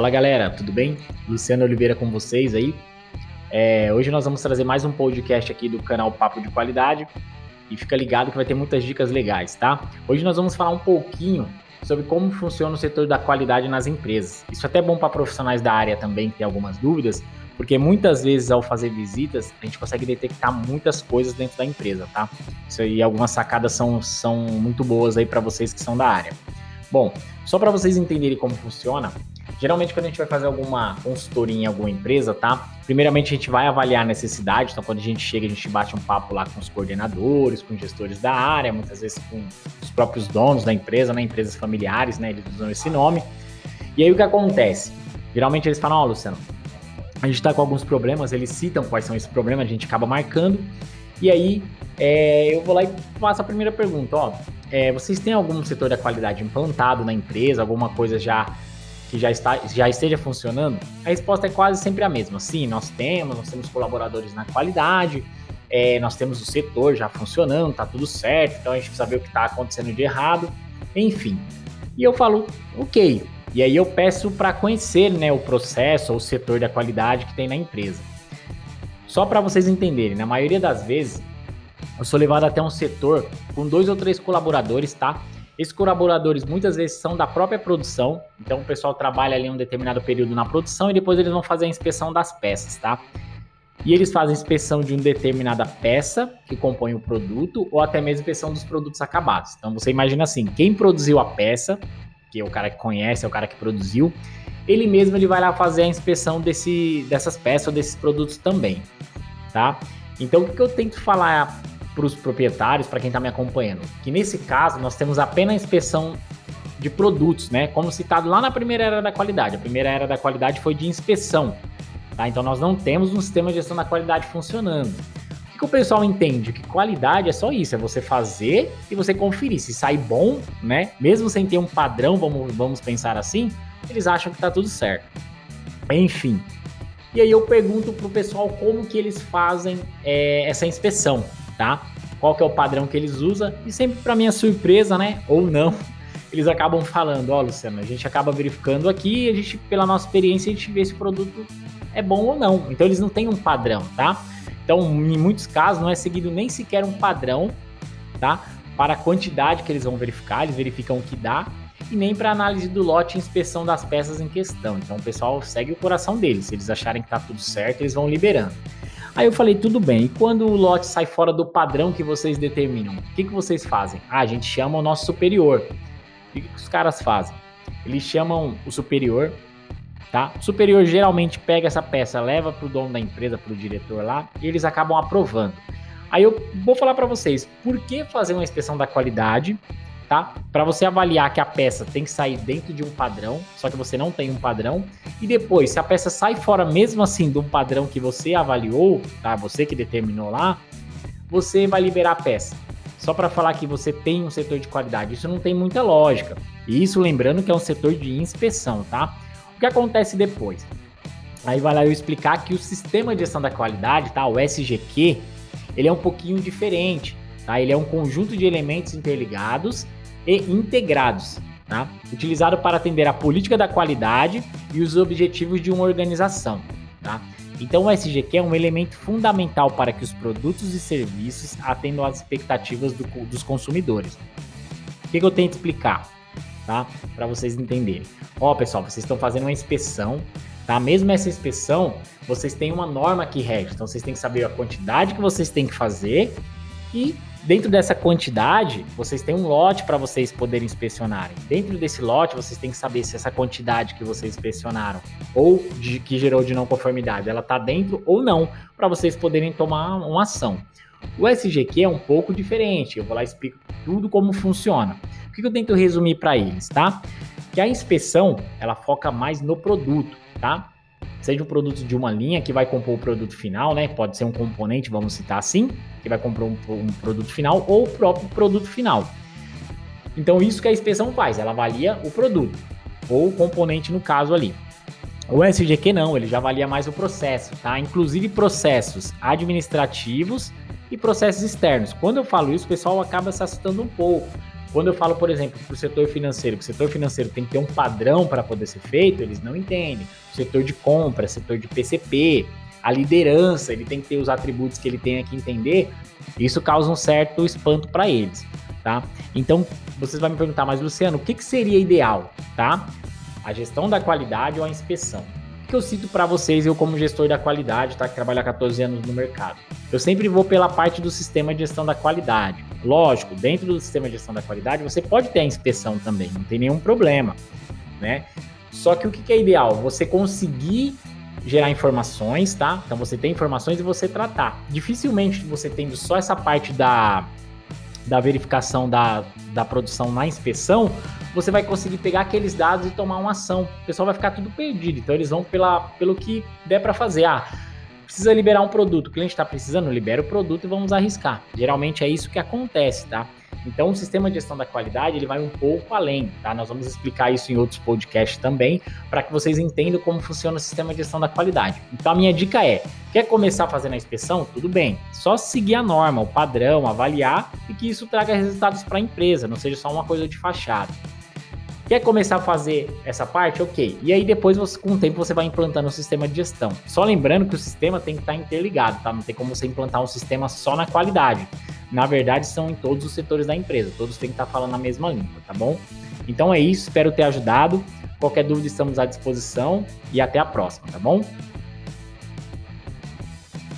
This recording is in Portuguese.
Fala galera, tudo bem? Luciano Oliveira com vocês aí. É, hoje nós vamos trazer mais um podcast aqui do canal Papo de Qualidade e fica ligado que vai ter muitas dicas legais, tá? Hoje nós vamos falar um pouquinho sobre como funciona o setor da qualidade nas empresas. Isso é até bom para profissionais da área também que tem algumas dúvidas, porque muitas vezes ao fazer visitas a gente consegue detectar muitas coisas dentro da empresa, tá? Isso aí, algumas sacadas são, são muito boas aí para vocês que são da área. Bom, só para vocês entenderem como funciona, geralmente quando a gente vai fazer alguma consultoria em alguma empresa, tá? Primeiramente a gente vai avaliar a necessidade, então quando a gente chega a gente bate um papo lá com os coordenadores, com gestores da área, muitas vezes com os próprios donos da empresa, né? Empresas familiares, né? Eles usam esse nome. E aí o que acontece? Geralmente eles falam, ó, oh, Luciano, a gente está com alguns problemas, eles citam quais são esses problemas, a gente acaba marcando. E aí é, eu vou lá e faço a primeira pergunta, ó. É, vocês têm algum setor da qualidade implantado na empresa, alguma coisa já que já, está, já esteja funcionando? A resposta é quase sempre a mesma. Sim, nós temos, nós temos colaboradores na qualidade, é, nós temos o setor já funcionando, tá tudo certo, então a gente precisa ver o que está acontecendo de errado, enfim. E eu falo, ok. E aí eu peço para conhecer né, o processo ou o setor da qualidade que tem na empresa. Só para vocês entenderem, na maioria das vezes, eu sou levado até um setor com dois ou três colaboradores, tá? Esses colaboradores muitas vezes são da própria produção, então o pessoal trabalha ali um determinado período na produção e depois eles vão fazer a inspeção das peças, tá? E eles fazem inspeção de uma determinada peça que compõe o produto ou até mesmo inspeção dos produtos acabados. Então você imagina assim, quem produziu a peça, que é o cara que conhece, é o cara que produziu, ele mesmo ele vai lá fazer a inspeção desse, dessas peças ou desses produtos também, tá? Então o que eu tento falar para os proprietários, para quem está me acompanhando, que nesse caso nós temos apenas a inspeção de produtos, né? Como citado lá na primeira era da qualidade. A primeira era da qualidade foi de inspeção, tá? Então nós não temos um sistema de gestão da qualidade funcionando. O que, o pessoal entende? Que qualidade é só isso, é você fazer e você conferir. Se sai bom, né? Mesmo sem ter um padrão, vamos, vamos pensar assim, eles acham que está tudo certo. Enfim. E aí eu pergunto pro pessoal como que eles fazem é, essa inspeção tá? Qual que é o padrão que eles usam e sempre para minha surpresa, né, ou não, eles acabam falando, ó, oh, Luciano, a gente acaba verificando aqui, a gente pela nossa experiência a gente vê se o produto é bom ou não. Então eles não têm um padrão, tá? Então, em muitos casos não é seguido nem sequer um padrão, tá? Para a quantidade que eles vão verificar, eles verificam o que dá e nem para análise do lote e inspeção das peças em questão. Então o pessoal segue o coração deles. Se eles acharem que tá tudo certo, eles vão liberando. Aí eu falei, tudo bem, e quando o lote sai fora do padrão que vocês determinam, o que, que vocês fazem? Ah, a gente chama o nosso superior. O que, que os caras fazem? Eles chamam o superior, tá? O superior geralmente pega essa peça, leva para o dono da empresa, para o diretor lá, e eles acabam aprovando. Aí eu vou falar para vocês, por que fazer uma inspeção da qualidade tá? Para você avaliar que a peça tem que sair dentro de um padrão, só que você não tem um padrão. E depois, se a peça sai fora mesmo assim do padrão que você avaliou, tá? Você que determinou lá, você vai liberar a peça. Só para falar que você tem um setor de qualidade, isso não tem muita lógica. E isso lembrando que é um setor de inspeção, tá? O que acontece depois? Aí vai lá eu explicar que o sistema de gestão da qualidade, tá? O SGQ, ele é um pouquinho diferente, tá? Ele é um conjunto de elementos interligados e integrados, tá? utilizado para atender a política da qualidade e os objetivos de uma organização. Tá? Então, o SGQ é um elemento fundamental para que os produtos e serviços atendam às expectativas do, dos consumidores. O que, que eu tento explicar? Tá? Para vocês entenderem. Ó, pessoal, vocês estão fazendo uma inspeção, tá? Mesmo essa inspeção, vocês têm uma norma que rege. Então, vocês têm que saber a quantidade que vocês têm que fazer e Dentro dessa quantidade, vocês têm um lote para vocês poderem inspecionarem. Dentro desse lote, vocês têm que saber se essa quantidade que vocês inspecionaram ou de, que gerou de não conformidade, ela está dentro ou não, para vocês poderem tomar uma ação. O SGQ é um pouco diferente. Eu vou lá e explico tudo como funciona. O que eu tento resumir para eles, tá? Que a inspeção ela foca mais no produto, tá? Seja um produto de uma linha que vai compor o produto final, né? Pode ser um componente, vamos citar assim, que vai comprar um, um produto final ou o próprio produto final. Então, isso que a inspeção faz, ela avalia o produto ou o componente no caso ali. O SGQ não, ele já avalia mais o processo, tá? Inclusive processos administrativos e processos externos. Quando eu falo isso, o pessoal acaba se assustando um pouco, Quando eu falo, por exemplo, para o setor financeiro, que o setor financeiro tem que ter um padrão para poder ser feito, eles não entendem. O setor de compra, setor de PCP, a liderança, ele tem que ter os atributos que ele tem que entender. Isso causa um certo espanto para eles, tá? Então, vocês vão me perguntar, mas Luciano, o que, que seria ideal, tá? A gestão da qualidade ou a inspeção? que eu cito para vocês, eu como gestor da qualidade, tá, que trabalha 14 anos no mercado. Eu sempre vou pela parte do sistema de gestão da qualidade. Lógico, dentro do sistema de gestão da qualidade, você pode ter a inspeção também, não tem nenhum problema, né? Só que o que é ideal? Você conseguir gerar informações, tá? Então você tem informações e você tratar. Dificilmente você tendo só essa parte da, da verificação da, da produção na inspeção, você vai conseguir pegar aqueles dados e tomar uma ação. O pessoal vai ficar tudo perdido. Então eles vão pela, pelo que der para fazer. Ah, precisa liberar um produto. O cliente está precisando, libera o produto e vamos arriscar. Geralmente é isso que acontece, tá? Então, o sistema de gestão da qualidade ele vai um pouco além, tá? Nós vamos explicar isso em outros podcasts também, para que vocês entendam como funciona o sistema de gestão da qualidade. Então, a minha dica é: quer começar fazendo a inspeção? Tudo bem, só seguir a norma, o padrão, avaliar e que isso traga resultados para a empresa, não seja só uma coisa de fachada. Quer começar a fazer essa parte? Ok. E aí depois, você, com o tempo, você vai implantando o sistema de gestão. Só lembrando que o sistema tem que estar interligado, tá? Não tem como você implantar um sistema só na qualidade. Na verdade, são em todos os setores da empresa. Todos têm que estar falando a mesma língua, tá bom? Então é isso, espero ter ajudado. Qualquer dúvida, estamos à disposição e até a próxima, tá bom?